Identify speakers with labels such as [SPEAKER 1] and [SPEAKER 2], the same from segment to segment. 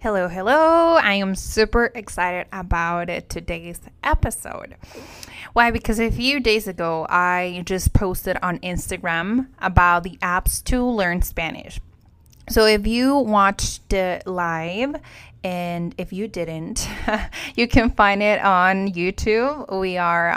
[SPEAKER 1] Hello, hello. I am super excited about today's episode. Why? Because a few days ago, I just posted on Instagram about the apps to learn Spanish. So if you watched it live, and if you didn't, you can find it on YouTube. We are.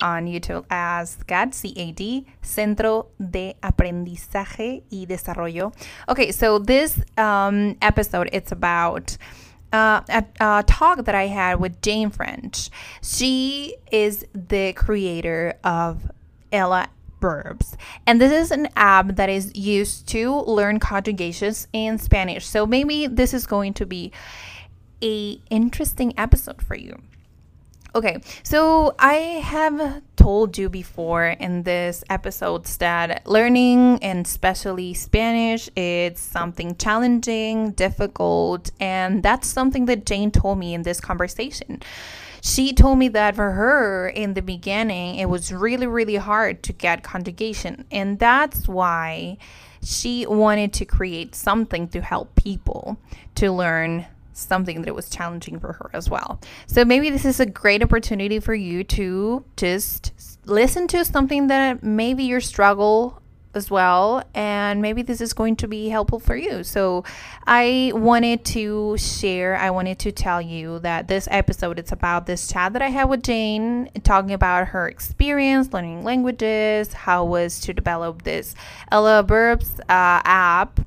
[SPEAKER 1] On YouTube as CAD, C-A-D, Centro de Aprendizaje y Desarrollo. Okay, so this um, episode, it's about uh, a, a talk that I had with Jane French. She is the creator of Ella verbs. And this is an app that is used to learn conjugations in Spanish. So maybe this is going to be a interesting episode for you. Okay, so I have told you before in this episode that learning and especially Spanish it's something challenging, difficult, and that's something that Jane told me in this conversation. She told me that for her in the beginning it was really really hard to get conjugation, and that's why she wanted to create something to help people to learn something that was challenging for her as well. So maybe this is a great opportunity for you to just listen to something that maybe you struggle as well and maybe this is going to be helpful for you. So I wanted to share, I wanted to tell you that this episode it's about this chat that I had with Jane talking about her experience learning languages, how was to develop this Ella Verbs uh, app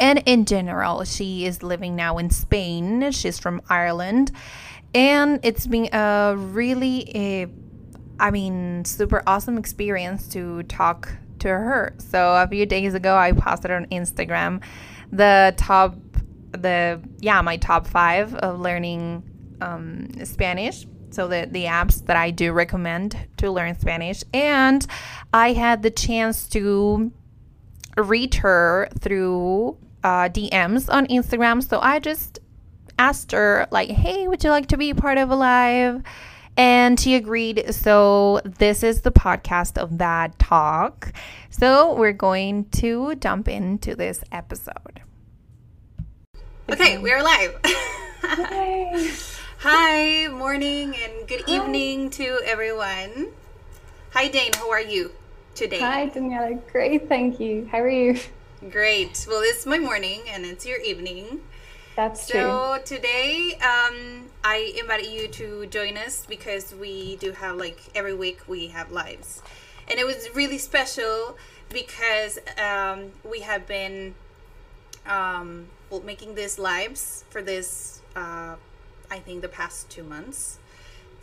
[SPEAKER 1] and in general, she is living now in Spain. She's from Ireland. And it's been a really, a, I mean, super awesome experience to talk to her. So a few days ago, I posted on Instagram the top, the, yeah, my top five of learning um, Spanish. So the, the apps that I do recommend to learn Spanish. And I had the chance to reach her through uh, DMs on Instagram. So I just asked her, like, hey, would you like to be part of a live? And she agreed. So this is the podcast of that talk. So we're going to jump into this episode.
[SPEAKER 2] Okay, we're live. Hi, morning and good evening to everyone. Hi, Jane. How are you today?
[SPEAKER 3] Hi, Daniela. Great, thank you. How are you?
[SPEAKER 2] Great. Well, it's my morning and it's your evening.
[SPEAKER 3] That's true.
[SPEAKER 2] So today, um, I invited you to join us because we do have like every week we have lives, and it was really special because um, we have been um, well, making these lives for this. Uh, I think the past two months.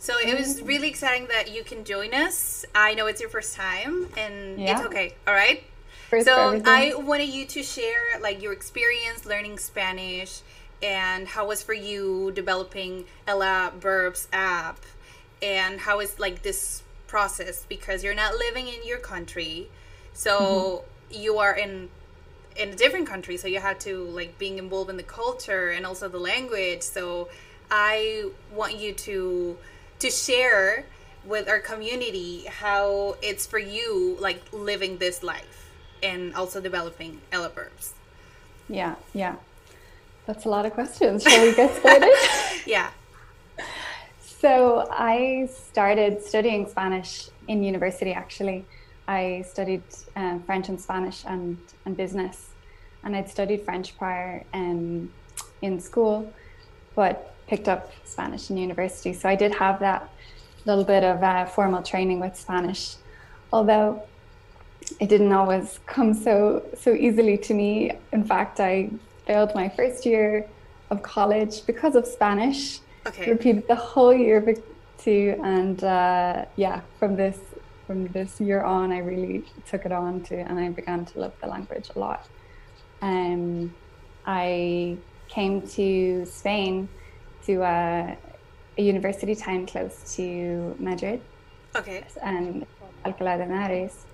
[SPEAKER 2] So it was really exciting that you can join us. I know it's your first time, and it's okay. All right.
[SPEAKER 3] For
[SPEAKER 2] so. I wanted you to share like your experience learning Spanish and how was for you developing Ella Verbs app and how is like this process because you're not living in your country, so
[SPEAKER 3] Mm-hmm.
[SPEAKER 2] you are in in a different country, so you have to like being involved in the culture and also the language. So I want you to to share with our community how it's for you like living this life and also developing Verbs.
[SPEAKER 3] Yeah, yeah. That's a lot of questions. Shall we get started?
[SPEAKER 2] Yeah.
[SPEAKER 3] so, I started studying Spanish in university actually. I studied um, French and Spanish and, and business. And I'd studied French prior um, in school, but picked up Spanish in university. So, I did have that little bit of uh, formal training with Spanish. Although it didn't always come so so easily to me. In fact, I failed my first year of college because of Spanish.
[SPEAKER 2] Okay.
[SPEAKER 3] Repeated the whole year too, and uh, yeah, from this from this year on, I really took it on to, and I began to love the language a lot. Um, I came to Spain to a, a university town close to Madrid.
[SPEAKER 2] Okay.
[SPEAKER 3] And Alcalá de Henares.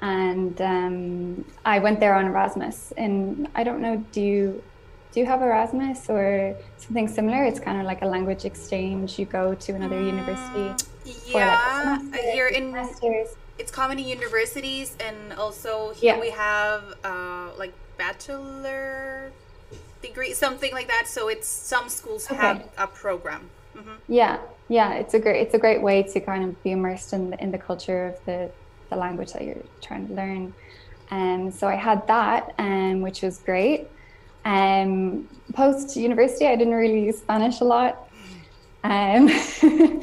[SPEAKER 3] And um, I went there on Erasmus. And I don't know, do you do you have Erasmus or something similar? It's kind of like a language exchange. You go to another university.
[SPEAKER 2] Yeah, like here in semesters. it's common in universities, and also here yeah. we have uh, like bachelor degree, something like that. So it's some schools okay. have a program.
[SPEAKER 3] Mm-hmm. Yeah, yeah, it's a great it's a great way to kind of be immersed in the, in the culture of the the language that you're trying to learn. And um, so I had that, um, which was great. Um, Post university, I didn't really use Spanish a lot. Um,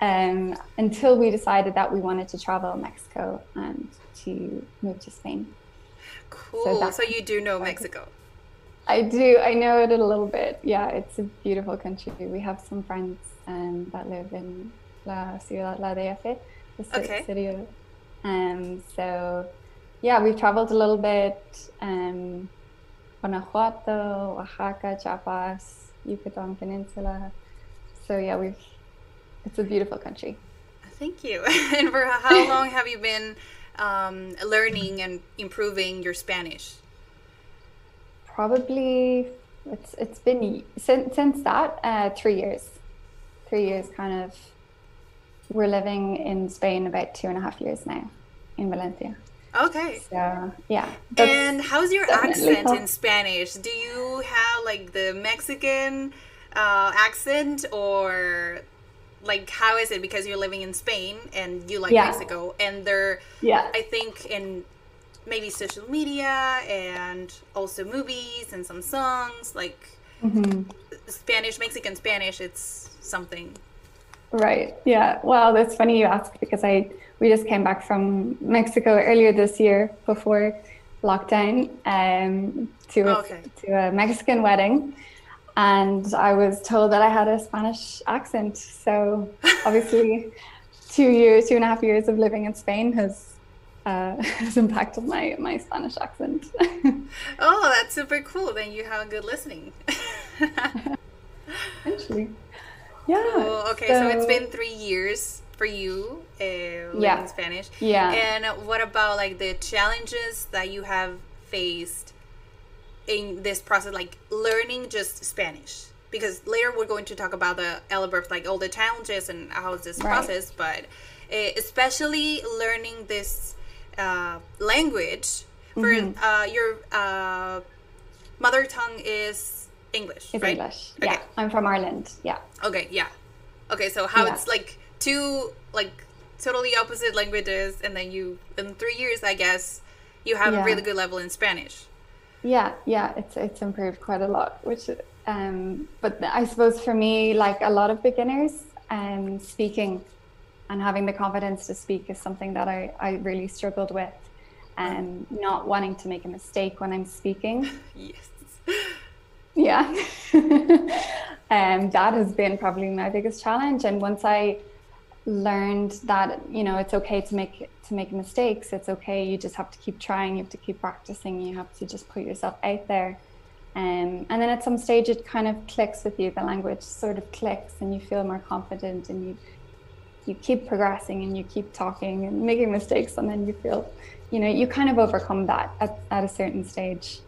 [SPEAKER 3] um, until we decided that we wanted to travel Mexico and to move to Spain.
[SPEAKER 2] Cool. So, so you do know Mexico.
[SPEAKER 3] I do. I know it a little bit. Yeah, it's a beautiful country. We have some friends um, that live in La Ciudad La DF, the okay. city of. Um, so, yeah, we've traveled a little bit. Um, Guanajuato, Oaxaca, Chiapas, Yucatan Peninsula. So yeah, we've. It's a beautiful country.
[SPEAKER 2] Thank you. and for how long have you been um, learning and improving your Spanish?
[SPEAKER 3] Probably it's it's been since since that uh, three years, three years kind of. We're living in Spain about two and a half years now, in Valencia.
[SPEAKER 2] Okay.
[SPEAKER 3] So yeah.
[SPEAKER 2] And how's your accent in Spanish? Do you have like the Mexican uh, accent or like how is it because you're living in Spain and you like yeah. Mexico and they're
[SPEAKER 3] yeah
[SPEAKER 2] I think in maybe social media and also movies and some songs like mm-hmm. Spanish Mexican Spanish it's something
[SPEAKER 3] right yeah well that's funny you ask because I we just came back from Mexico earlier this year before lockdown um, to a, okay. to a Mexican wedding, and I was told that I had a Spanish accent. So obviously, two years, two and a half years of living in Spain has uh, has impacted my my Spanish accent.
[SPEAKER 2] oh, that's super cool. Then you have a good listening.
[SPEAKER 3] Essentially, yeah.
[SPEAKER 2] Cool. Okay, so, so it's been three years for you uh, learning yeah. Spanish.
[SPEAKER 3] Yeah.
[SPEAKER 2] And what about like the challenges that you have faced in this process, like learning just Spanish? Because later we're going to talk about the Ella Verbs, like all the challenges and how is this right. process, but uh, especially learning this uh, language for mm-hmm. Uh, your uh, mother tongue is English,
[SPEAKER 3] it's
[SPEAKER 2] right?
[SPEAKER 3] English. Okay. Yeah, I'm from Ireland. Yeah.
[SPEAKER 2] Okay. Yeah. Okay. So how yeah. it's like two like totally opposite languages and then you in three years i guess you have yeah. a really good level in spanish
[SPEAKER 3] yeah yeah it's it's improved quite a lot which um but i suppose for me like a lot of beginners um speaking and having the confidence to speak is something that i i really struggled with and um, not wanting to make a mistake when i'm speaking
[SPEAKER 2] yes
[SPEAKER 3] yeah. And um, that has been probably my biggest challenge. And once i learned that you know it's okay to make to make mistakes it's okay. You just have to keep trying you have to keep practicing you have to just put yourself out there. Um, and then at some stage it kind of clicks with you the language sort of clicks and you feel more confident and you you keep progressing and you keep talking and making mistakes and then you feel you know you kind of overcome that at, at a certain stage.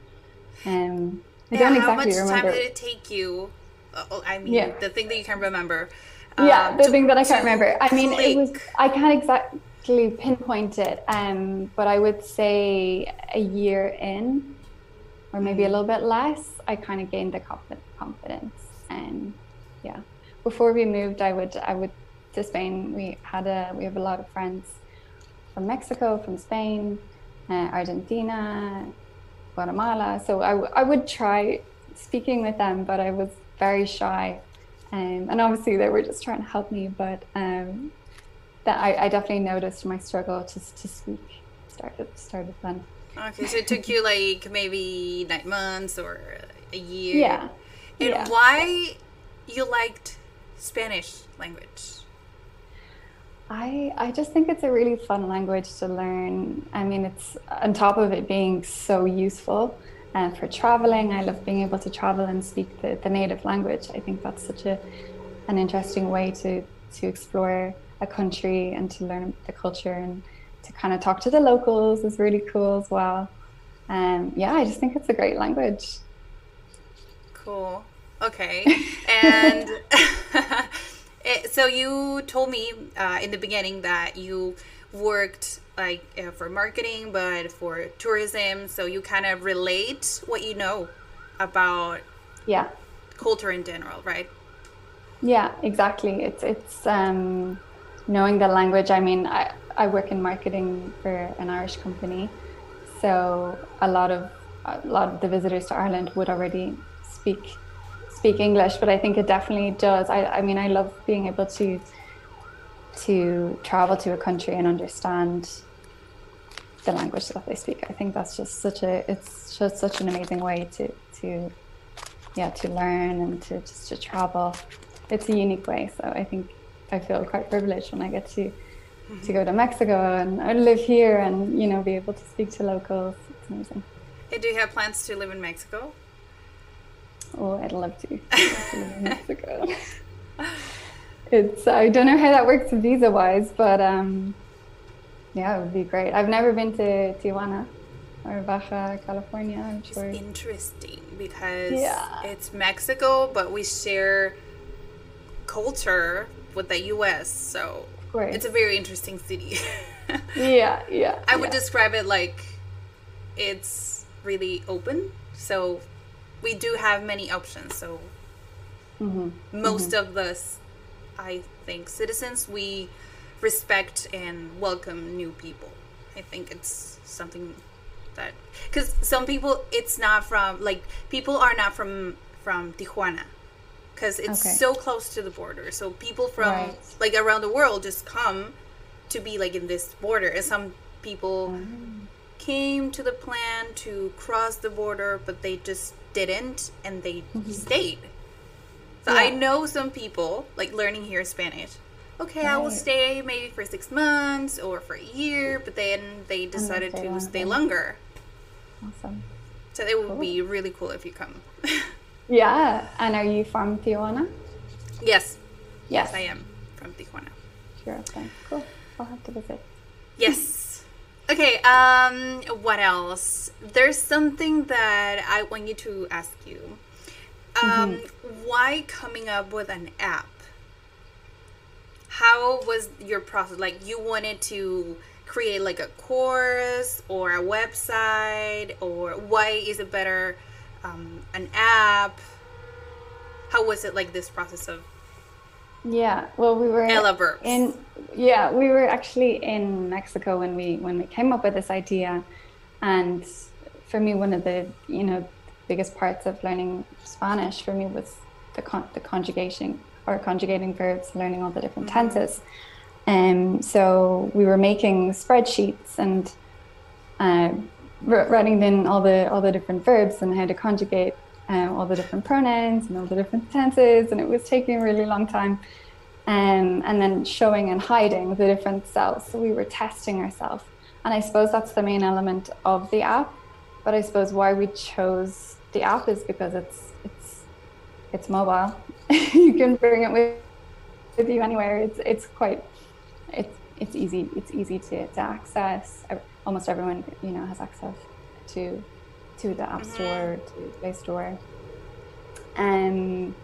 [SPEAKER 3] Um,
[SPEAKER 2] I yeah, don't exactly how much remember. time did it take you uh, I mean yeah. the thing that you can't remember
[SPEAKER 3] yeah, um, the to, thing that I can't remember. I mean, click. it was I can't exactly pinpoint it, um, but I would say a year in, or maybe a mm-hmm. little bit less, I kind of gained the confidence. And yeah, before we moved, I would I would to Spain. We had a we have a lot of friends from Mexico, from Spain, uh, Argentina, Guatemala. So I, I would try speaking with them, but I was very shy um, and obviously, they were just trying to help me, but um, that I, I, definitely noticed my struggle just to speak started started then.
[SPEAKER 2] Okay, so it took you like maybe nine months or a year.
[SPEAKER 3] Yeah.
[SPEAKER 2] And
[SPEAKER 3] yeah.
[SPEAKER 2] why you liked Spanish language?
[SPEAKER 3] I, I just think it's a really fun language to learn. I mean, it's on top of it being so useful uh, for traveling. I love being able to travel and speak the, the native language. I think that's such a an interesting way to to explore a country and to learn the culture and to kind of talk to the locals is really cool as well. Um, yeah, I just think it's a great language.
[SPEAKER 2] Cool. Okay. And it, so you told me uh, in the beginning that you worked like uh, for marketing, but for tourism. So you kind of relate what you know about
[SPEAKER 3] yeah
[SPEAKER 2] culture in general, right?
[SPEAKER 3] Yeah, exactly. It's it's um, knowing the language. I mean, I I work in marketing for an Irish company, so a lot of a lot of the visitors to Ireland would already speak speak English, but I think it definitely does. I, I mean, I love being able to to travel to a country and understand the language that they speak. I think that's just such a it's just such an amazing way to to yeah to learn and to just to travel. It's a unique way. So I think I feel quite privileged when I get to to go to Mexico and I live here and you know be able to speak to locals. It's amazing.
[SPEAKER 2] Do you have plans to live in Mexico?
[SPEAKER 3] Oh, I'd love to. Love to live in Mexico. it's I don't know how that works visa wise, but um, yeah, it would be great. I've never been to Tijuana or Baja California. I'm sure.
[SPEAKER 2] It's interesting because
[SPEAKER 3] Yeah.
[SPEAKER 2] it's Mexico, but we share culture with the U.S. So it's a very interesting city.
[SPEAKER 3] Yeah, yeah.
[SPEAKER 2] I would
[SPEAKER 3] yeah.
[SPEAKER 2] describe it like it's really open. So we do have many options. So
[SPEAKER 3] Mm-hmm.
[SPEAKER 2] most of us, I think, citizens, we respect and welcome new people. I think it's something that because some people, it's not from like people are not from from Tijuana because it's
[SPEAKER 3] Okay.
[SPEAKER 2] so close to the border. So people from
[SPEAKER 3] Right.
[SPEAKER 2] like around the world just come to be like in this border, and some people
[SPEAKER 3] Mm.
[SPEAKER 2] came to the plan to cross the border, but they just didn't, and they mm-hmm. stayed. So I know some people like learning here Spanish. Okay, I will stay maybe for six months or for a year, but then they decided to stay
[SPEAKER 3] longer.
[SPEAKER 2] longer.
[SPEAKER 3] Awesome.
[SPEAKER 2] So it would be really cool if you come.
[SPEAKER 3] Yeah, and are you from Tijuana?
[SPEAKER 2] yes,
[SPEAKER 3] Yes,
[SPEAKER 2] I am from Tijuana.
[SPEAKER 3] Sure. Okay. Cool. I'll have to visit.
[SPEAKER 2] Yes. Okay, um what else? There's something that I want you to ask you. Um why coming up with an app? How was your process? Like you wanted to create like a course or a website or why is it better um, an app? How was it like this process of
[SPEAKER 3] Yeah. Well, we were
[SPEAKER 2] Ella
[SPEAKER 3] in. Yeah, we were actually in Mexico when we when we came up with this idea, and for me, one of the you know biggest parts of learning Spanish for me was the con- the conjugation or conjugating verbs, learning all the different tenses. Um, so we were making spreadsheets and uh, wr- writing in all the all the different verbs and how to conjugate um, all the different pronouns and all the different tenses, and it was taking a really long time. Um, and then showing and hiding the different cells. So we were testing ourselves, and I suppose that's the main element of the app. But I suppose why we chose the app is because it's it's it's mobile. you can bring it with with you anywhere. It's it's quite it's it's easy it's easy to, to access. Almost everyone you know has access to to the app store, to Play Store. And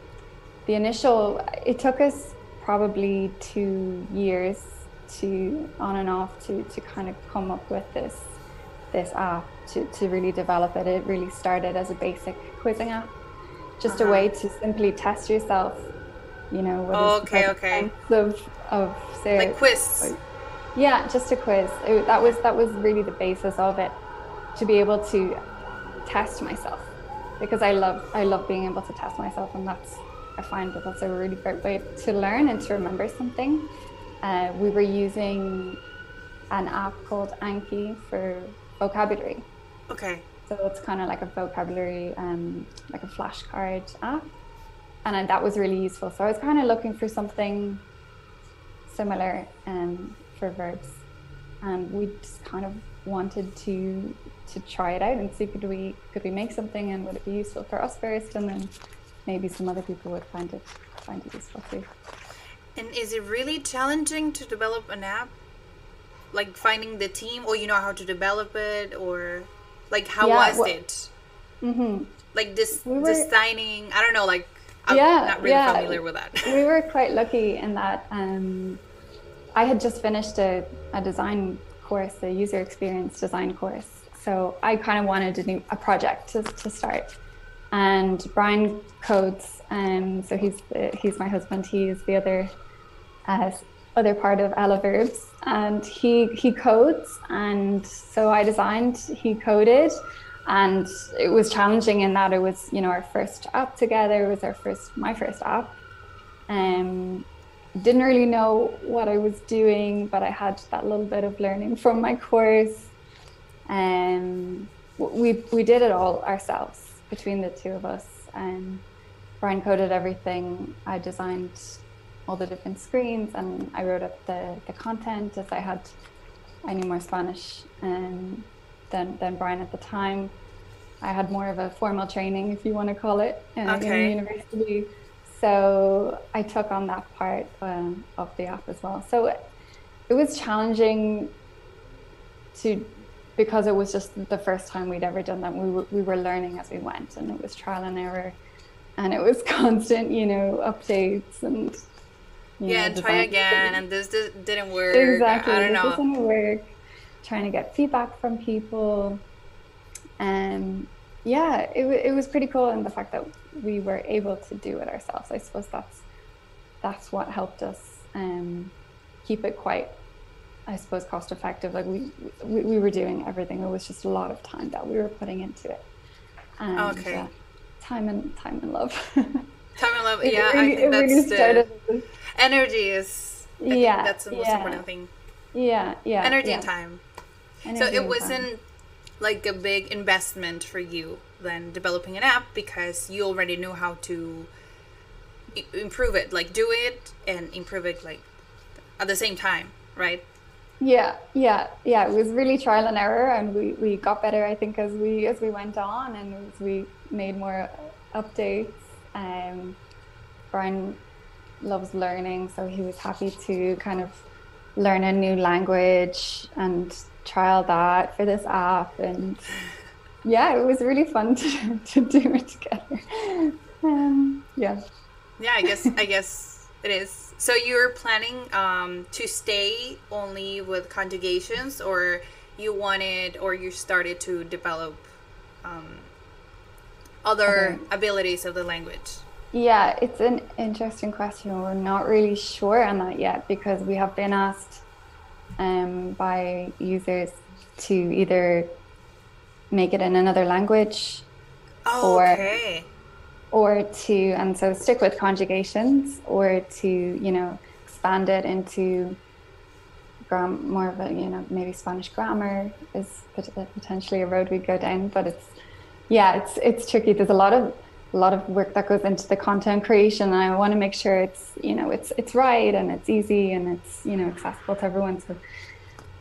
[SPEAKER 3] the initial it took us probably two years to on and off to to kind of come up with this this app to, to really develop it. It really started as a basic quizzing app, just a uh-huh. way to simply test yourself. You know, what
[SPEAKER 2] Oh, okay, okay.
[SPEAKER 3] of of say
[SPEAKER 2] like quiz?
[SPEAKER 3] yeah, just a quiz. It, that was that was really the basis of it, to be able to test myself, because I love I love being able to test myself, and that's I find that that's a really great way to learn and to remember something. Uh, we were using an app called Anki for vocabulary,
[SPEAKER 2] Okay.
[SPEAKER 3] so it's kind of like a vocabulary, um, like a flashcard app, and I, that was really useful. So I was kind of looking for something similar um, for verbs, and we just kind of wanted to to try it out and see could we could we make something and would it be useful for us first, and then maybe some other people would find it find it useful too.
[SPEAKER 2] And is it really challenging to develop an app? Like finding the team, or you know how to develop it, or like how
[SPEAKER 3] Yeah,
[SPEAKER 2] was
[SPEAKER 3] well-
[SPEAKER 2] it?
[SPEAKER 3] hmm
[SPEAKER 2] Like this
[SPEAKER 3] We were-
[SPEAKER 2] designing? I don't know. Like I'm
[SPEAKER 3] Yeah,
[SPEAKER 2] not really
[SPEAKER 3] yeah.
[SPEAKER 2] familiar with that.
[SPEAKER 3] we were quite lucky in that um, I had just finished a, a design course, a user experience design course. So I kind of wanted a new a project to, to start. And Brian codes, um, so he's the, he's my husband. He's the other uh, other part of Ella Verbs, and he he codes, and so I designed. He coded, and it was challenging in that it was you know our first app together. It was our first my first app. Um, didn't really know what I was doing, but I had that little bit of learning from my course. Um, we we did it all ourselves between the two of us. Um, Brian coded everything. I designed all the different screens, and I wrote up the, the content as I had. I knew more Spanish um, than than Brian at the time. I had more of a formal training, if you want to call it, uh,
[SPEAKER 2] Okay.
[SPEAKER 3] in university. So I took on that part um, of the app as well. So it, it was challenging to because it was just the first time we'd ever done that. We were, we were learning as we went, and it was trial and error, and it was constant, you know, updates and
[SPEAKER 2] yeah,
[SPEAKER 3] know,
[SPEAKER 2] try again, and this di- didn't work.
[SPEAKER 3] exactly.
[SPEAKER 2] I don't
[SPEAKER 3] This
[SPEAKER 2] know.
[SPEAKER 3] doesn't work. Trying to get feedback from people. Um, yeah, it, it was pretty cool, and the fact that we were able to do it ourselves. I suppose that's that's what helped us um, keep it quite, I suppose, cost effective. Like we, we we were doing everything. It was just a lot of time that we were putting into it. And,
[SPEAKER 2] Okay.
[SPEAKER 3] uh, time and time and love.
[SPEAKER 2] Time and love. Yeah,
[SPEAKER 3] really-
[SPEAKER 2] I think
[SPEAKER 3] really
[SPEAKER 2] that's the
[SPEAKER 3] started
[SPEAKER 2] energy is. I think
[SPEAKER 3] Yeah,
[SPEAKER 2] that's the most
[SPEAKER 3] yeah.
[SPEAKER 2] important thing.
[SPEAKER 3] Yeah, yeah.
[SPEAKER 2] Energy
[SPEAKER 3] yeah.
[SPEAKER 2] and time.
[SPEAKER 3] Energy
[SPEAKER 2] so it wasn't like a big investment for you then developing an app because you already knew how to improve it like do it and improve it like at the same time right
[SPEAKER 3] Yeah, yeah, yeah. It was really trial and error, and we, we got better. I think as we as we went on, and as we made more updates. Um, Brian loves learning, so he was happy to kind of learn a new language and trial that for this app. And yeah, it was really fun to, to do it together. Um, yeah.
[SPEAKER 2] yeah i guess i guess it is so you're planning um, to stay only with conjugations or you wanted or you started to develop um, other
[SPEAKER 3] Okay.
[SPEAKER 2] abilities of the language
[SPEAKER 3] Yeah, it's an interesting question. We're not really sure on that yet because we have been asked um, by users to either make it in another language
[SPEAKER 2] oh,
[SPEAKER 3] Or-
[SPEAKER 2] okay
[SPEAKER 3] or to, and so stick with conjugations or to, you know, expand it into gram- more of a, you know, maybe Spanish grammar is potentially a road we go down. But it's, yeah, it's it's tricky. There's a lot of a lot of work that goes into the content creation, and I want to make sure it's, you know, it's it's right and it's easy and it's, you know, accessible to everyone. So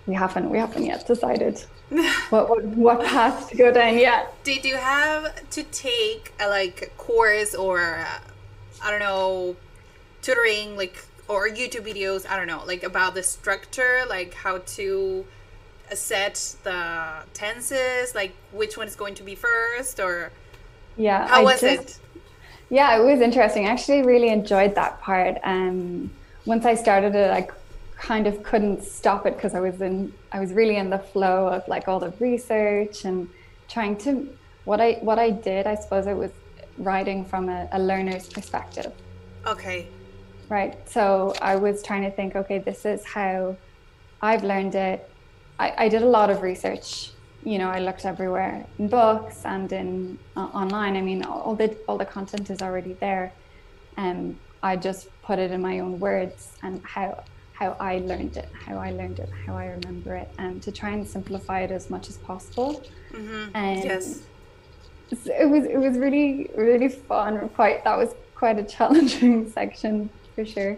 [SPEAKER 3] we haven't we haven't yet decided what what, what path to go down yet.
[SPEAKER 2] Did you have to take a like course or uh, I don't know tutoring like or YouTube videos? I don't know like about the structure, like how to set the tenses, like which one is going to be first, or
[SPEAKER 3] Yeah.
[SPEAKER 2] how
[SPEAKER 3] I
[SPEAKER 2] was
[SPEAKER 3] just-
[SPEAKER 2] it?
[SPEAKER 3] Yeah, it was interesting. I actually really enjoyed that part. Um, once I started it, I kind of couldn't stop it because I was in, I was really in the flow of like all the research and trying to. What I what I did, I suppose, it was writing from a, a learner's perspective,
[SPEAKER 2] Okay,
[SPEAKER 3] right? So I was trying to think, okay, this is how I've learned it. I, I did a lot of research. You know, I looked everywhere in books and in uh, online. I mean, all the all the content is already there, and I just put it in my own words and how how I learned it, how I learned it, how I remember it, and to try and simplify it as much as possible. And
[SPEAKER 2] yes,
[SPEAKER 3] so it was it was really really fun. Quite that was quite a challenging section for sure.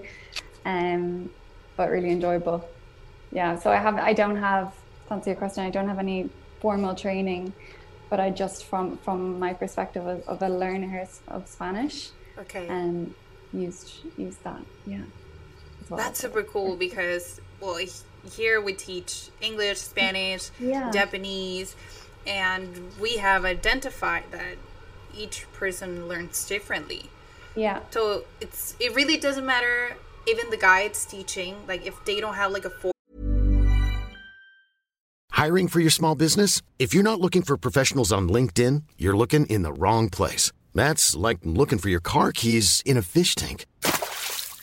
[SPEAKER 3] Um, but really enjoyable. Yeah. So I have I don't have to answer your question. I don't have any formal training, but I just from from my perspective of, of a learner of Spanish,
[SPEAKER 2] Okay.
[SPEAKER 3] and used used that. Yeah. As well.
[SPEAKER 2] That's super cool because well here we teach English, Spanish,
[SPEAKER 3] Yeah.
[SPEAKER 2] Japanese, and we have identified that each person learns differently.
[SPEAKER 3] yeah.
[SPEAKER 2] So it's it really doesn't matter even the guides teaching like if they don't have like a four
[SPEAKER 4] Hiring for your small business? If you're not looking for professionals on LinkedIn, you're looking in the wrong place. That's like looking for your car keys in a fish tank.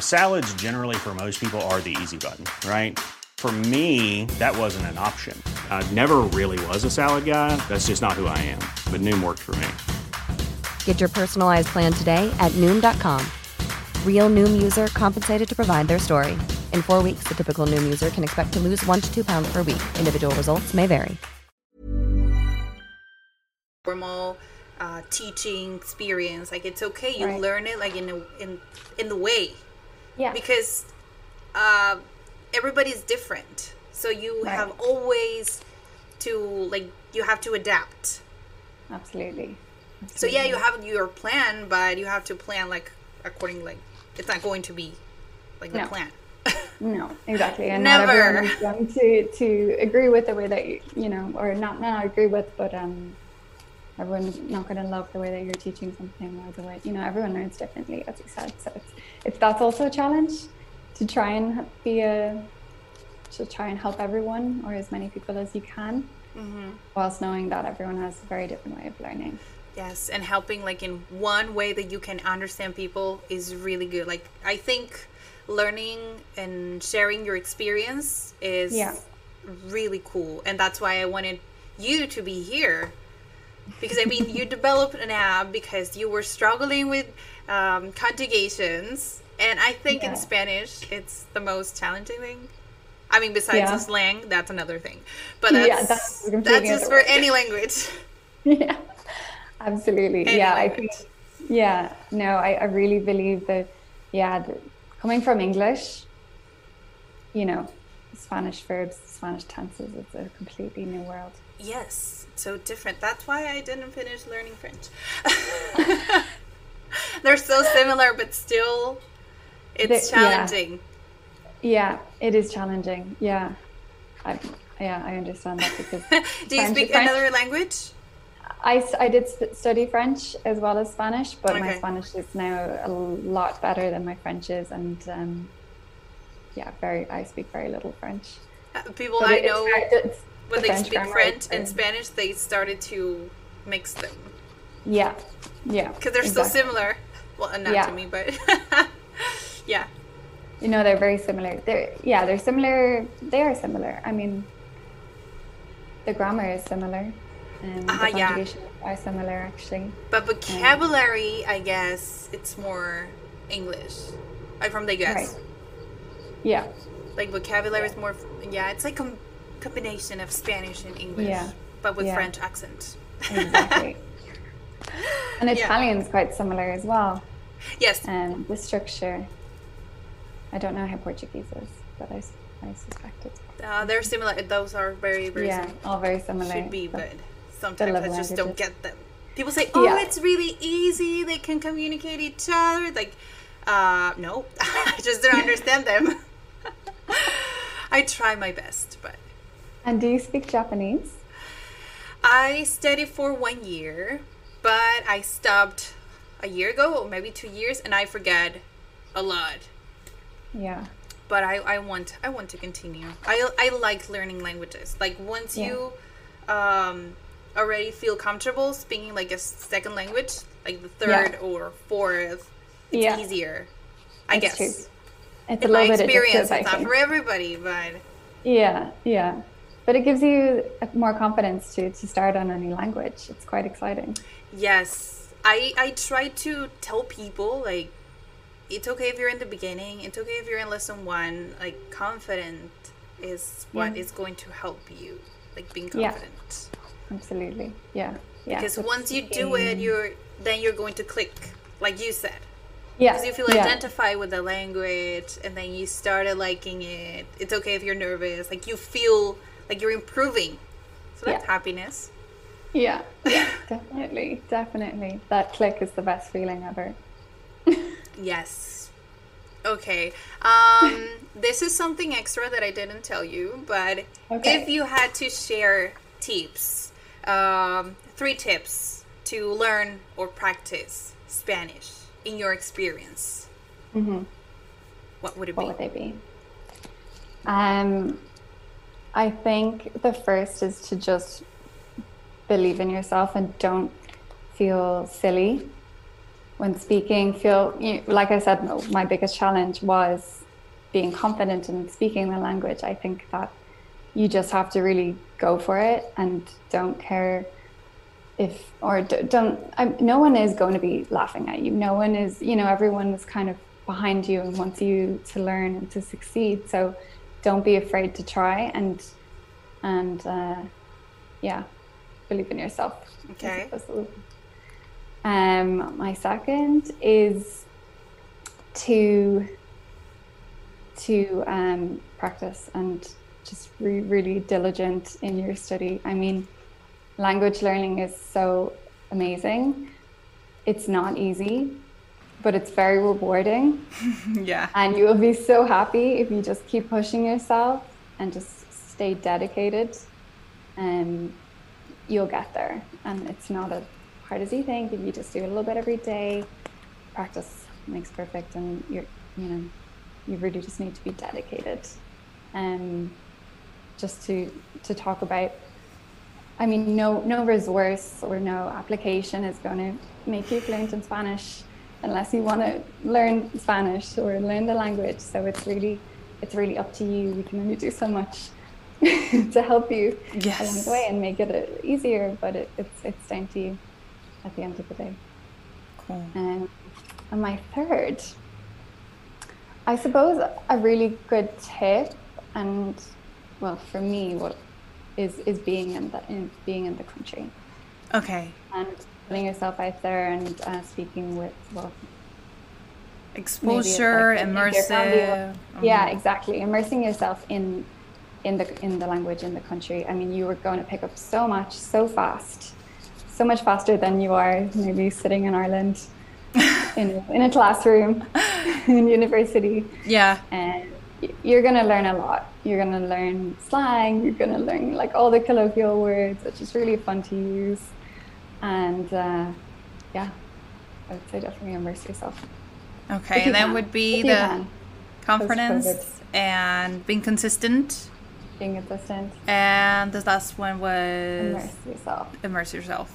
[SPEAKER 5] Salads, generally, for most people, are the easy button, right? For me, that wasn't an option. I never really was a salad guy. That's just not who I am. But Noom worked for me.
[SPEAKER 6] Get your personalized plan today at Noom.com. Real Noom user compensated to provide their story. In four weeks, the typical Noom user can expect to lose one to two pounds per week. Individual results may vary.
[SPEAKER 2] formal uh, teaching experience. Like it's okay, you
[SPEAKER 3] Right.
[SPEAKER 2] learn it like in a, in in the way
[SPEAKER 3] Yeah.
[SPEAKER 2] because uh, everybody's different. So you
[SPEAKER 3] Right.
[SPEAKER 2] have always to like you have to adapt.
[SPEAKER 3] Absolutely.
[SPEAKER 2] So yeah, you have your plan, but you have to plan like according like it's not going to be like the
[SPEAKER 3] No.
[SPEAKER 2] plan.
[SPEAKER 3] No, exactly. And
[SPEAKER 2] Never.
[SPEAKER 3] not everyone is going to, to agree with the way that you, you know, or not not agree with, but um, everyone's not going to love the way that you're teaching something or the way you know everyone learns differently, as you said. So it's, it's that's also a challenge to try and be a to try and help everyone or as many people as you can, mm-hmm. whilst knowing that everyone has a very different way of learning.
[SPEAKER 2] Yes, and helping like in one way that you can understand people is really good. Like I think learning and sharing your experience is
[SPEAKER 3] Yeah.
[SPEAKER 2] really cool, and that's why I wanted you to be here. Because I mean, you developed an app because you were struggling with um, conjugations, and I think in Spanish it's the most challenging thing. I mean, besides
[SPEAKER 3] Yeah.
[SPEAKER 2] the slang, that's another thing. But that's
[SPEAKER 3] Yeah, that's
[SPEAKER 2] that's, just for any language.
[SPEAKER 3] yeah absolutely
[SPEAKER 2] Any
[SPEAKER 3] yeah i think yeah no I, I really believe that yeah the, coming from english you know spanish verbs spanish tenses it's a completely new world
[SPEAKER 2] Yes, so different. That's why I didn't finish learning French. They're so similar, but still, it's
[SPEAKER 3] yeah.
[SPEAKER 2] challenging.
[SPEAKER 3] yeah it is challenging yeah I, yeah i understand that because
[SPEAKER 2] Do you
[SPEAKER 3] French-
[SPEAKER 2] speak
[SPEAKER 3] French-
[SPEAKER 2] another language?
[SPEAKER 3] I, I did study French as well as Spanish, but my Spanish is now a lot better than my French is, and um, yeah, very I speak very little French.
[SPEAKER 2] Uh, People
[SPEAKER 3] But
[SPEAKER 2] I
[SPEAKER 3] it-
[SPEAKER 2] know
[SPEAKER 3] very- it's-
[SPEAKER 2] when
[SPEAKER 3] the
[SPEAKER 2] they speak French and Spanish, they started to mix them
[SPEAKER 3] Yeah, yeah.
[SPEAKER 2] because they're so similar. Well, uh, not
[SPEAKER 3] Yeah.
[SPEAKER 2] to me, but yeah.
[SPEAKER 3] You know, they're very similar. They're yeah, they're similar. They are similar. I mean, the grammar is similar, and
[SPEAKER 2] Ah,
[SPEAKER 3] the
[SPEAKER 2] yeah.
[SPEAKER 3] conjugation are similar actually.
[SPEAKER 2] But vocabulary, I guess, it's more English. I'm from the US.
[SPEAKER 3] Right. Yeah,
[SPEAKER 2] like vocabulary is more yeah it's like combination of spanish and english
[SPEAKER 3] Yeah.
[SPEAKER 2] but with
[SPEAKER 3] Yeah.
[SPEAKER 2] french accent
[SPEAKER 3] exactly. and Italian's quite similar as well.
[SPEAKER 2] yes
[SPEAKER 3] um, the structure. I don't know how Portuguese is, but I, I suspect it's
[SPEAKER 2] uh, they're similar those are very very
[SPEAKER 3] yeah,
[SPEAKER 2] similar
[SPEAKER 3] all very similar.
[SPEAKER 2] should be
[SPEAKER 3] but-
[SPEAKER 2] but sometimes i just don't get them people say oh
[SPEAKER 3] Yeah.
[SPEAKER 2] it's really easy they can communicate each other like uh no i just don't understand them i try my best
[SPEAKER 3] And do you speak Japanese?
[SPEAKER 2] I studied for one year, but I stopped a year ago, or maybe two years, and I forget a lot.
[SPEAKER 3] Yeah,
[SPEAKER 2] But I, I want I want to continue. I, I like learning languages. Like once
[SPEAKER 3] Yeah.
[SPEAKER 2] you um, already feel comfortable speaking like a second language, like the third or fourth, it's
[SPEAKER 3] Yeah.
[SPEAKER 2] easier. I
[SPEAKER 3] It's
[SPEAKER 2] guess.
[SPEAKER 3] true. it's
[SPEAKER 2] in
[SPEAKER 3] a
[SPEAKER 2] my
[SPEAKER 3] bit
[SPEAKER 2] experience,
[SPEAKER 3] addictive,
[SPEAKER 2] it's not for everybody, but
[SPEAKER 3] Yeah, yeah. But it gives you uh, more confidence to, to start on any language. It's quite exciting.
[SPEAKER 2] yes, I I try to tell people like it's okay if you're in the beginning. It's okay if you're in lesson one. Like confident is what is going to help you. Like being
[SPEAKER 3] Yeah.
[SPEAKER 2] confident.
[SPEAKER 3] Absolutely. Yeah. Yeah.
[SPEAKER 2] Because
[SPEAKER 3] With
[SPEAKER 2] once you do it, you're then you're going to click, like you said.
[SPEAKER 3] yeah.
[SPEAKER 2] Because you feel
[SPEAKER 3] yeah.
[SPEAKER 2] identified with the language, and then you started liking it. It's okay if you're nervous. Like you feel like you're improving. So that's
[SPEAKER 3] Yeah.
[SPEAKER 2] happiness.
[SPEAKER 3] Yeah. Yeah. definitely. Definitely. That click is the best feeling ever.
[SPEAKER 2] Yes. Okay. Um, this is something extra that I didn't tell you, but
[SPEAKER 3] Okay.
[SPEAKER 2] if you had to share tips, um, three tips to learn or practice Spanish in your experience, mm-hmm. what would it be?
[SPEAKER 3] What would they be? Um, I think the first is to just believe in yourself and don't feel silly when speaking. Feel like I said, my biggest challenge was being confident in speaking the language. I think that you just have to really go for it and don't care if or don't I, no one is going to be laughing at you no one is you know everyone is kind of behind you and wants you to learn and to succeed so don't be afraid to try and and uh, yeah believe in yourself
[SPEAKER 2] Okay.
[SPEAKER 3] um my second is to to um, practice and just be really diligent in your study. I mean, language learning is so amazing. It's not easy, but it's very rewarding.
[SPEAKER 2] Yeah.
[SPEAKER 3] And you will be so happy if you just keep pushing yourself and just stay dedicated. And you'll get there. And it's not as hard as you think. If you just do a little bit every day, practice makes perfect. And you're, you know, you really just need to be dedicated. Um, just to to talk about. I mean, no no resource or no application is going to make you fluent in Spanish unless you want to learn Spanish or learn the language. So it's really it's really up to you. We can only do so much to help you along the way and make it easier. But it, it's it's down to you at the end of the day.
[SPEAKER 2] Cool.
[SPEAKER 3] Um, and my third, I suppose a really good tip, and well, for me, what is is being in the in being in the country
[SPEAKER 2] Okay.
[SPEAKER 3] and putting yourself out there and uh, speaking with well,
[SPEAKER 2] Exposure,
[SPEAKER 3] like in- in your
[SPEAKER 2] immersive.
[SPEAKER 3] Yeah, exactly. Immersing yourself in in the in the language in the country. I mean, you are going to pick up so much so fast, so much faster than you are maybe sitting in Ireland in a, in a classroom in university.
[SPEAKER 2] Yeah.
[SPEAKER 3] And you're going to learn a lot. You're going to learn slang. You're going to learn like all the colloquial words, which is really fun to use. And uh, yeah, I would say definitely immerse yourself.
[SPEAKER 2] Okay.
[SPEAKER 3] You
[SPEAKER 2] And that would be
[SPEAKER 3] If
[SPEAKER 2] the confidence and being consistent.
[SPEAKER 3] being consistent,
[SPEAKER 2] And the last one was
[SPEAKER 3] immerse yourself.
[SPEAKER 2] immerse yourself.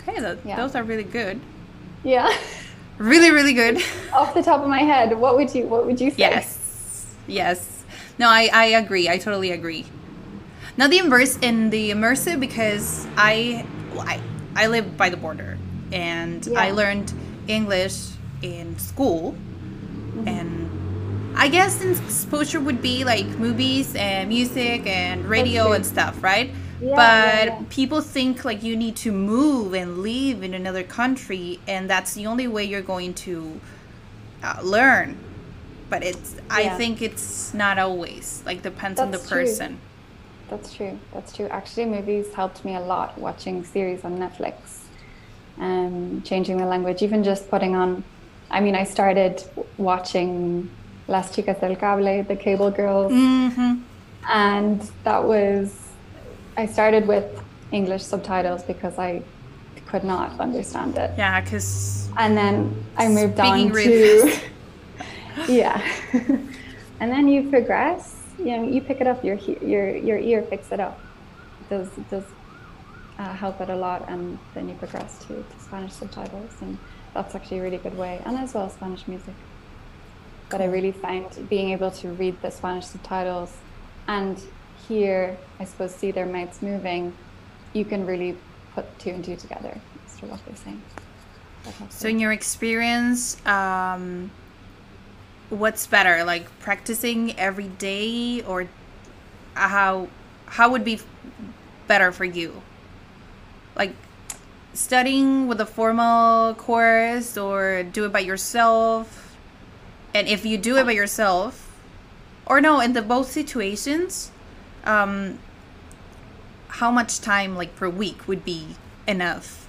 [SPEAKER 2] Okay, th-
[SPEAKER 3] Yeah.
[SPEAKER 2] those are really good.
[SPEAKER 3] Yeah.
[SPEAKER 2] Really, really good.
[SPEAKER 3] Off the top of my head, what would you what would you say?
[SPEAKER 2] Yes. Yes. No, I, I agree. I totally agree. Now the immerse in the immersive because I I I live by the border and I learned English in school and I guess exposure would be like movies and music and radio and stuff, right?
[SPEAKER 3] Yeah,
[SPEAKER 2] but
[SPEAKER 3] yeah, yeah.
[SPEAKER 2] people think like you need to move and live in another country and that's the only way you're going to uh, learn but it's i
[SPEAKER 3] Yeah.
[SPEAKER 2] think it's not always like depends on the
[SPEAKER 3] person. true. That's true. That's true. Actually, movies helped me a lot watching series on Netflix, um, changing the language, even just putting on. I mean, I started watching Las Chicas del Cable, the Cable Girls,
[SPEAKER 2] Mm-hmm.
[SPEAKER 3] and that was. I started with English subtitles because I could not understand it.
[SPEAKER 2] yeah because
[SPEAKER 3] and then I moved on to yeah, and then you progress. You know, you pick it up. Your your your ear picks it up. It does it does uh, help it a lot, and then you progress to, to Spanish subtitles, and that's actually a really good way. And as well Spanish music. But I really find being able to read the Spanish subtitles and hear, I suppose, see their mouths moving, you can really put two and two together as to what they're saying.
[SPEAKER 2] So, in your experience, um, what's better, like practicing every day, or how how would be better for you? Like studying with a formal course, or do it by yourself? And if you do it by yourself, or no, in the both situations, um, how much time, like per week, would be enough?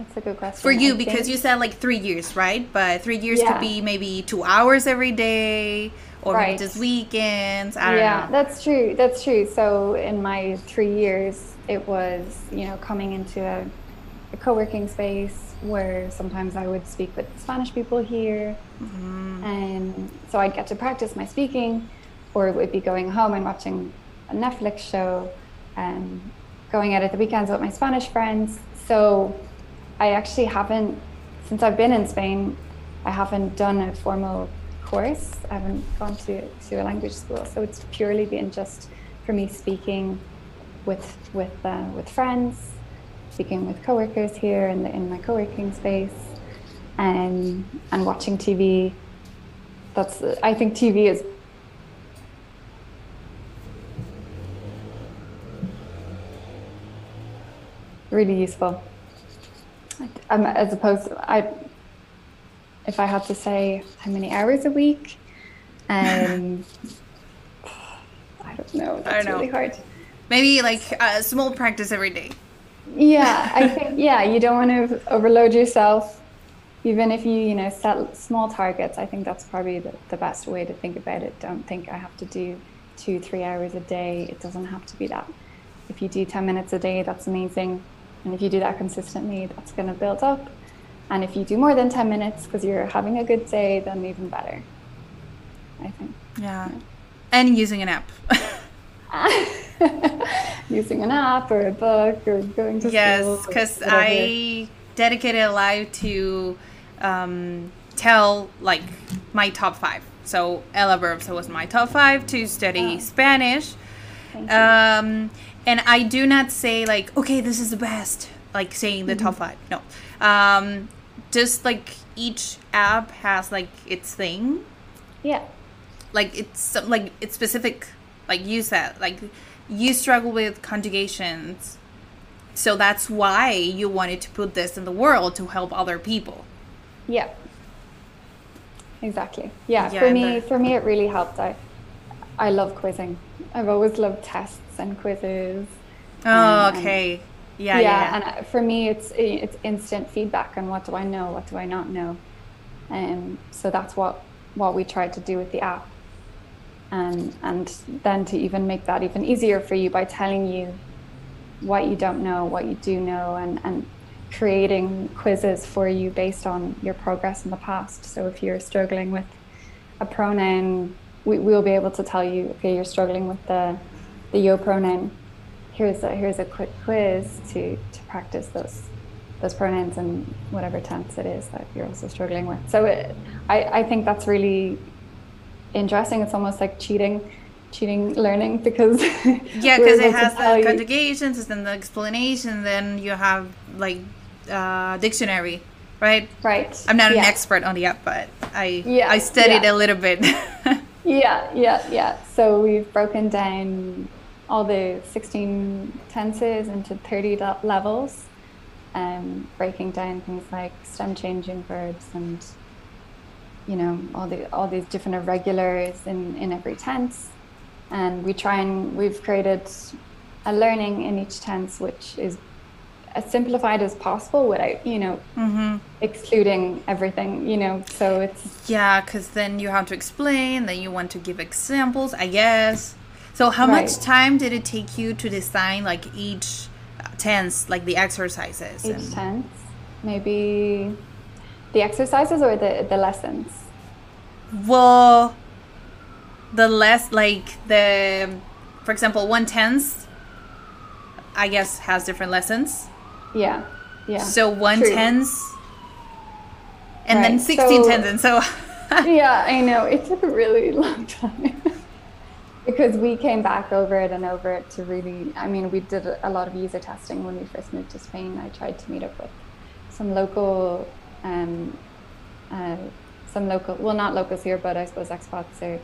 [SPEAKER 3] That's a good question.
[SPEAKER 2] For you,
[SPEAKER 3] I
[SPEAKER 2] because
[SPEAKER 3] think-
[SPEAKER 2] you said like three years, right? But three years
[SPEAKER 3] Yeah.
[SPEAKER 2] could be maybe two hours every day, or maybe
[SPEAKER 3] Right.
[SPEAKER 2] just weekends. I don't
[SPEAKER 3] yeah,
[SPEAKER 2] know.
[SPEAKER 3] that's true. That's true. So in my three years, it was you know coming into a, a co-working space where sometimes I would speak with Spanish people here, mm-hmm. and so I'd get to practice my speaking, or it would be going home and watching a Netflix show, and going out at the weekends with my Spanish friends. So I actually haven't, since I've been in Spain, I haven't done a formal course. I haven't gone to, to a language school. So it's purely been just for me speaking with with uh, with friends, speaking with coworkers here in the, in my co-working space, and and watching TV. That's I think TV is really useful. Um, as opposed to, I, if I had to say how many hours a week, um, I don't know. That's
[SPEAKER 2] know.
[SPEAKER 3] really hard.
[SPEAKER 2] Maybe like a small practice every day.
[SPEAKER 3] Yeah, I think yeah, you don't want to overload yourself. Even if you you know set small targets, I think that's probably the, the best way to think about it. Don't think I have to do two three hours a day. It doesn't have to be that. If you do ten minutes a day, that's amazing, and if you do that consistently, that's going to build up. And if you do more than ten minutes because you're having a good day, then even better. I think
[SPEAKER 2] Yeah, and using an app.
[SPEAKER 3] using an app or a book or going to
[SPEAKER 2] yes,
[SPEAKER 3] school,
[SPEAKER 2] because. I dedicated a life to um, tell like my top five. So Ella Verbs was my top five to study Spanish.
[SPEAKER 3] Thank you.
[SPEAKER 2] Um, and I do not say like, okay, this is the best, like saying the top five. No, um, just like each app has like its thing,
[SPEAKER 3] yeah.
[SPEAKER 2] like it's some- like it's specific. Like you said, like you struggle with conjugations, so that's why you wanted to put this in the world to help other people.
[SPEAKER 3] Yeah. Exactly. Yeah,
[SPEAKER 2] Yeah,
[SPEAKER 3] for me
[SPEAKER 2] the-
[SPEAKER 3] for me it really helped. I I love quizzing. I've always loved tests and quizzes.
[SPEAKER 2] Oh,
[SPEAKER 3] Um,
[SPEAKER 2] okay. Yeah,
[SPEAKER 3] yeah,
[SPEAKER 2] yeah.
[SPEAKER 3] and uh, for me it's it's instant feedback on what do I know, what do I not know. Um so that's what what we tried to do with the app. And and then to even make that even easier for you by telling you what you don't know, what you do know, and, and creating quizzes for you based on your progress in the past. So if you're struggling with a pronoun, we, we'll be able to tell you, okay, you're struggling with the, the yo pronoun. Here's a, here's a quick quiz to, to practice those those pronouns and whatever tense it is that you're also struggling with. So it, I, I think that's really interesting. It's almost like cheating, cheating learning because
[SPEAKER 2] Yeah, because it has the conjugations and then the explanation. Then you have like uh, dictionary, right?
[SPEAKER 3] Right.
[SPEAKER 2] I'm not an expert on the app, but I
[SPEAKER 3] Yeah,
[SPEAKER 2] I studied
[SPEAKER 3] yeah.
[SPEAKER 2] a little bit.
[SPEAKER 3] Yeah, yeah, yeah. So we've broken down all the 16 tenses into 30 levels, um, breaking down things like stem changing verbs and you know all the all these different irregulars in in every tense, and we try and we've created a learning in each tense which is as simplified as possible without you know mm-hmm. excluding everything you know so it's
[SPEAKER 2] yeah, because then you have to explain. Then you want to give examples, I guess. So how much time did it take you to design like each tense, like the exercises?
[SPEAKER 3] each
[SPEAKER 2] and-
[SPEAKER 3] tense maybe the exercises or the the lessons
[SPEAKER 2] Well, the less like the, for example, one tense, I guess has different lessons.
[SPEAKER 3] Yeah yeah
[SPEAKER 2] So one tense, and then
[SPEAKER 3] Right,
[SPEAKER 2] sixteen
[SPEAKER 3] so-
[SPEAKER 2] tenses. And so
[SPEAKER 3] yeah, I know. It took a really long time. because we came back over it and over it to really, I mean, we did a lot of user testing when we first moved to Spain. I tried to meet up with some local, um, uh, some local, well, not locals here, but I suppose expats or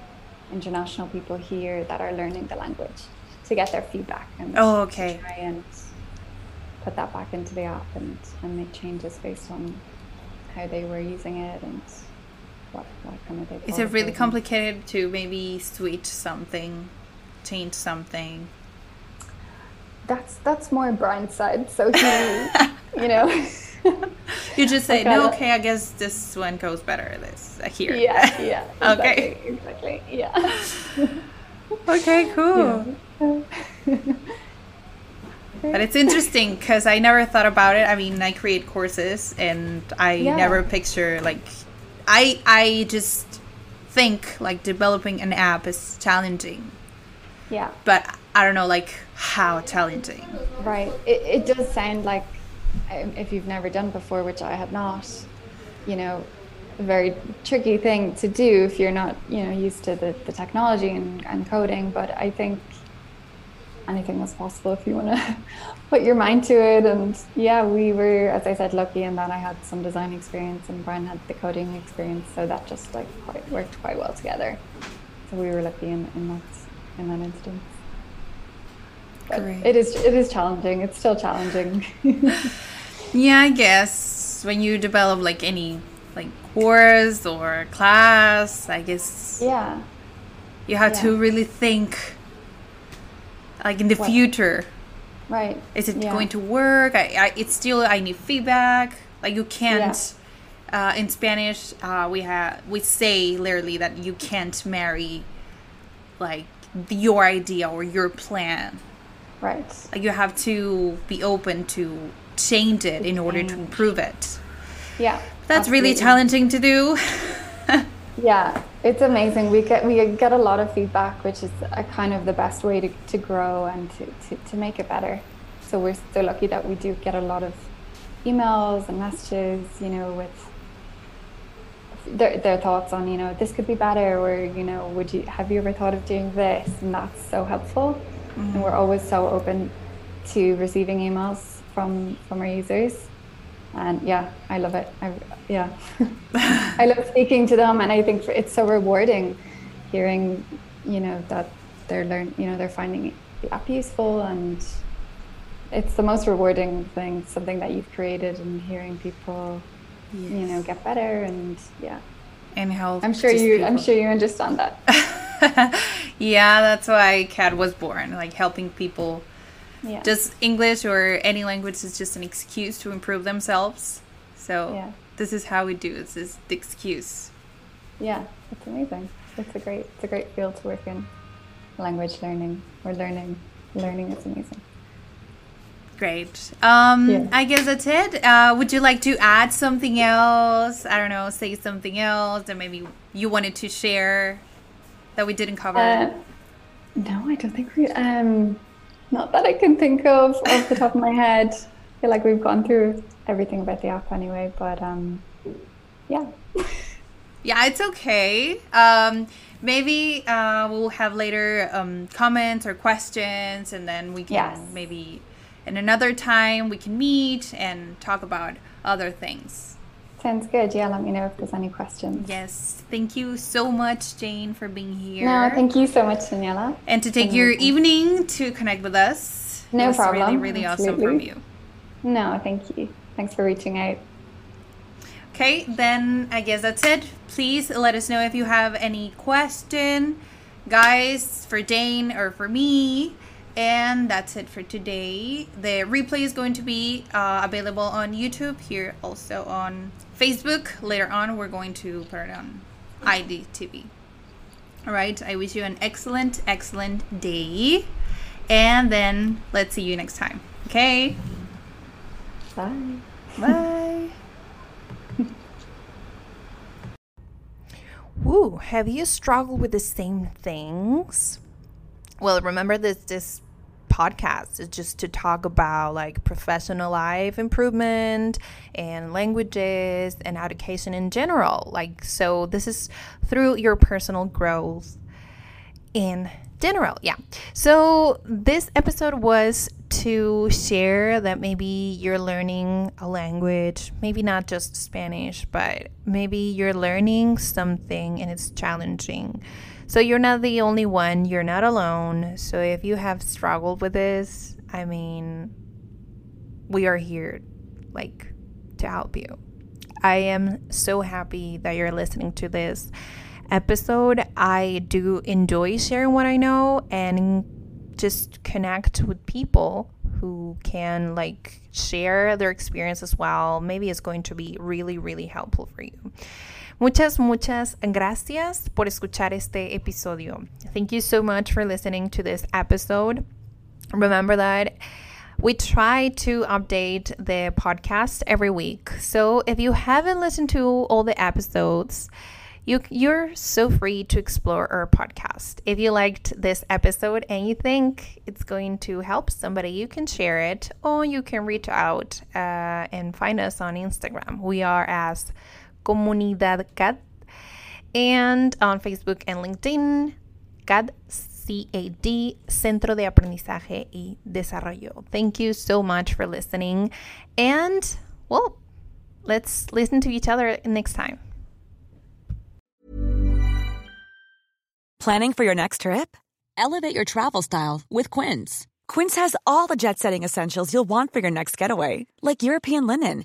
[SPEAKER 3] international people here that are learning the language to get their feedback and
[SPEAKER 2] oh, okay.
[SPEAKER 3] try and put that back into the app and, and make changes based on how they were using it and what, what kind of they
[SPEAKER 2] Is it really complicated to maybe switch something, change something?
[SPEAKER 3] That's that's more Brian's side. So he, you know.
[SPEAKER 2] you just say no. Okay, I guess this one goes better. This uh, here.
[SPEAKER 3] Yeah. Yeah.
[SPEAKER 2] Exactly, okay.
[SPEAKER 3] Exactly. Yeah.
[SPEAKER 2] okay. Cool. Yeah. But it's interesting because I never thought about it. I mean, I create courses and I yeah. never picture like I I just think like developing an app is challenging.
[SPEAKER 3] Yeah.
[SPEAKER 2] But I don't know like how challenging.
[SPEAKER 3] Right. It, it does sound like um, if you've never done before, which I have not, you know, a very tricky thing to do if you're not, you know, used to the, the technology and, and coding. But I think anything is possible if you want to put your mind to it. And yeah, we were, as I said, lucky in that I had some design experience and Brian had the coding experience, so that just like quite worked quite well together. So we were lucky in, in that in that instance. But Great. It is it is challenging. It's still challenging.
[SPEAKER 2] yeah, I guess when you develop like any like course or class, I guess.
[SPEAKER 3] Yeah.
[SPEAKER 2] You have yeah. to really think like in the what? future.
[SPEAKER 3] Right.
[SPEAKER 2] Is it yeah. going to work? I, I, it's still i need feedback. Like you can't yeah. uh, in spanish uh, we have we say literally that you can't marry like your idea or your plan.
[SPEAKER 3] Right.
[SPEAKER 2] Like you have to be open to change it in order to improve it.
[SPEAKER 3] Yeah
[SPEAKER 2] that's absolutely. really challenging to do
[SPEAKER 3] Yeah, it's amazing. We get we get a lot of feedback, which is a kind of the best way to, to grow and to, to, to make it better. So we're so lucky that we do get a lot of emails and messages, you know, with their, their thoughts on, you know, this could be better, or you know, would you have you ever thought of doing this? And that's so helpful. Mm-hmm. And we're always so open to receiving emails from from our users and yeah i love it I, yeah i love speaking to them and i think it's so rewarding hearing you know that they're learn you know they're finding the app useful and it's the most rewarding thing something that you've created and hearing people yes. you know get better and yeah
[SPEAKER 2] and help
[SPEAKER 3] i'm sure you people. i'm sure you understand that
[SPEAKER 2] yeah that's why CAD was born like helping people yeah. Just English or any language is just an excuse to improve themselves. So yeah. this is how we do. This is the excuse.
[SPEAKER 3] Yeah, it's amazing. It's a great, it's a great field to work in. Language learning or learning, learning is amazing.
[SPEAKER 2] Great. Um, yeah. I guess that's it. Uh, would you like to add something else? I don't know, say something else that maybe you wanted to share that we didn't cover. Uh,
[SPEAKER 3] no, I don't think we. Um, not that I can think of off the top of my head. I feel like we've gone through everything about the app anyway, but um, yeah.
[SPEAKER 2] yeah, it's okay. Um, maybe uh, we'll have later um, comments or questions, and then we can yes. maybe in another time we can meet and talk about other things.
[SPEAKER 3] Sounds good. Yeah, let me know if there's any questions.
[SPEAKER 2] Yes. Thank you so much, Jane, for being here.
[SPEAKER 3] No, thank you so much, Daniela.
[SPEAKER 2] And to take your evening to connect with us.
[SPEAKER 3] No problem.
[SPEAKER 2] really, really Absolutely. awesome from you.
[SPEAKER 3] No, thank you. Thanks for reaching out.
[SPEAKER 2] Okay, then I guess that's it. Please let us know if you have any question, guys, for Jane or for me. And that's it for today. The replay is going to be uh, available on YouTube, here also on Facebook. Later on, we're going to put it on IGTV. All right. I wish you an excellent, excellent day. And then let's see you next time. Okay.
[SPEAKER 3] Bye.
[SPEAKER 2] Bye. Woo, have you struggled with the same things? Well, remember this this
[SPEAKER 1] podcast is just to talk about like professional life improvement and languages and education in general. Like, so this is through your personal growth in general. Yeah. So this episode was to share that maybe you're learning a language, maybe not just Spanish, but maybe you're learning something and it's challenging. So you're not the only one, you're not alone. So if you have struggled with this, I mean, we are here like to help you. I am so happy that you're listening to this episode. I do enjoy sharing what I know and just connect with people who can like share their experience as well. Maybe it's going to be really, really helpful for you. Muchas, muchas gracias por escuchar este episodio. Thank you so much for listening to this episode. Remember that we try to update the podcast every week. So if you haven't listened to all the episodes, you you're so free to explore our podcast. If you liked this episode and you think it's going to help somebody, you can share it or you can reach out uh, and find us on Instagram. We are as Comunidad CAD and on Facebook and LinkedIn, CAD CAD, Centro de Aprendizaje y Desarrollo. Thank you so much for listening. And, well, let's listen to each other next time.
[SPEAKER 7] Planning for your next trip? Elevate your travel style with Quince. Quince has all the jet setting essentials you'll want for your next getaway, like European linen,